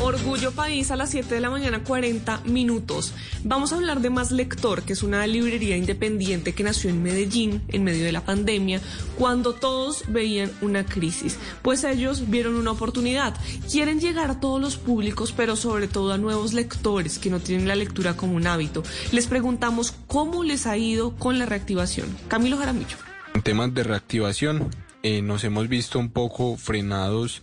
Orgullo País a las 7 de la mañana 40 minutos. Vamos a hablar de Más Lector, que es una librería independiente que nació en Medellín en medio de la pandemia, cuando todos veían una crisis. Pues ellos vieron una oportunidad. Quieren llegar a todos los públicos, pero sobre todo a nuevos lectores que no tienen la lectura como un hábito. Les preguntamos cómo les ha ido con la reactivación. Camilo Jaramillo. En temas de reactivación, eh, nos hemos visto un poco frenados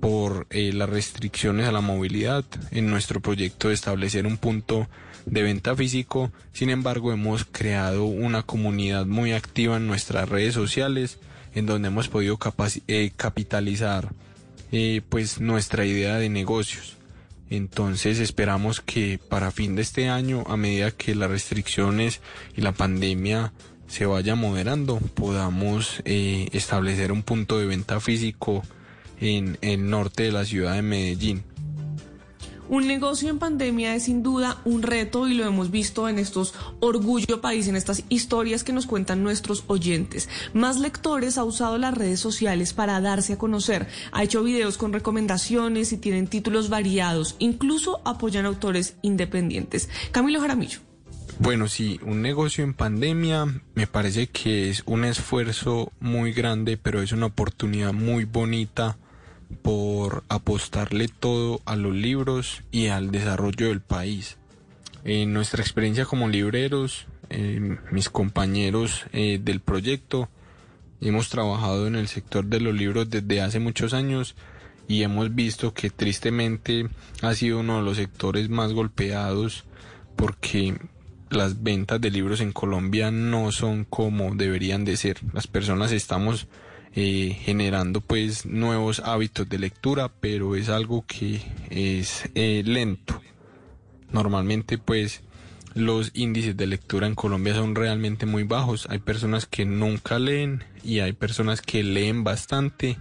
por eh, las restricciones a la movilidad en nuestro proyecto de establecer un punto de venta físico. Sin embargo, hemos creado una comunidad muy activa en nuestras redes sociales en donde hemos podido eh, capitalizar eh, pues nuestra idea de negocios. Entonces esperamos que para fin de este año, a medida que las restricciones y la pandemia se vaya moderando, podamos establecer un punto de venta físico en el norte de la ciudad de Medellín. Un negocio en pandemia es sin duda un reto y lo hemos visto en estos Orgullo País, en estas historias que nos cuentan nuestros oyentes. Más Lectores ha usado las redes sociales para darse a conocer, ha hecho videos con recomendaciones y tienen títulos variados, incluso apoyan autores independientes. Camilo Jaramillo. Bueno, sí, un negocio en pandemia me parece que es un esfuerzo muy grande, pero es una oportunidad muy bonita por apostarle todo a los libros y al desarrollo del país. En nuestra experiencia como libreros, eh, mis compañeros eh, del proyecto, hemos trabajado en el sector de los libros desde hace muchos años y hemos visto que tristemente ha sido uno de los sectores más golpeados porque las ventas de libros en Colombia no son como deberían de ser. Las personas estamos eh, generando pues nuevos hábitos de lectura, pero es algo que es eh, lento. Normalmente pues los índices de lectura en Colombia son realmente muy bajos. Hay personas que nunca leen y hay personas que leen bastante.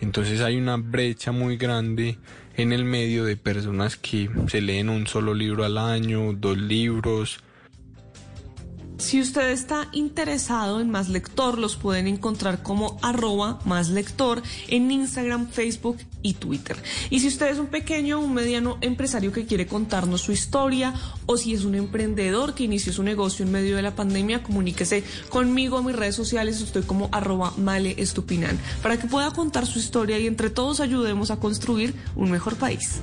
Entonces hay una brecha muy grande en el medio de personas que se leen un solo libro al año, dos libros, si usted está interesado en Más Lector, los pueden encontrar como arroba Más Lector en Instagram, Facebook y Twitter. Y si usted es un pequeño o un mediano empresario que quiere contarnos su historia o si es un emprendedor que inició su negocio en medio de la pandemia, comuníquese conmigo a mis redes sociales. Estoy como arroba Male Estupinan para que pueda contar su historia y entre todos ayudemos a construir un mejor país.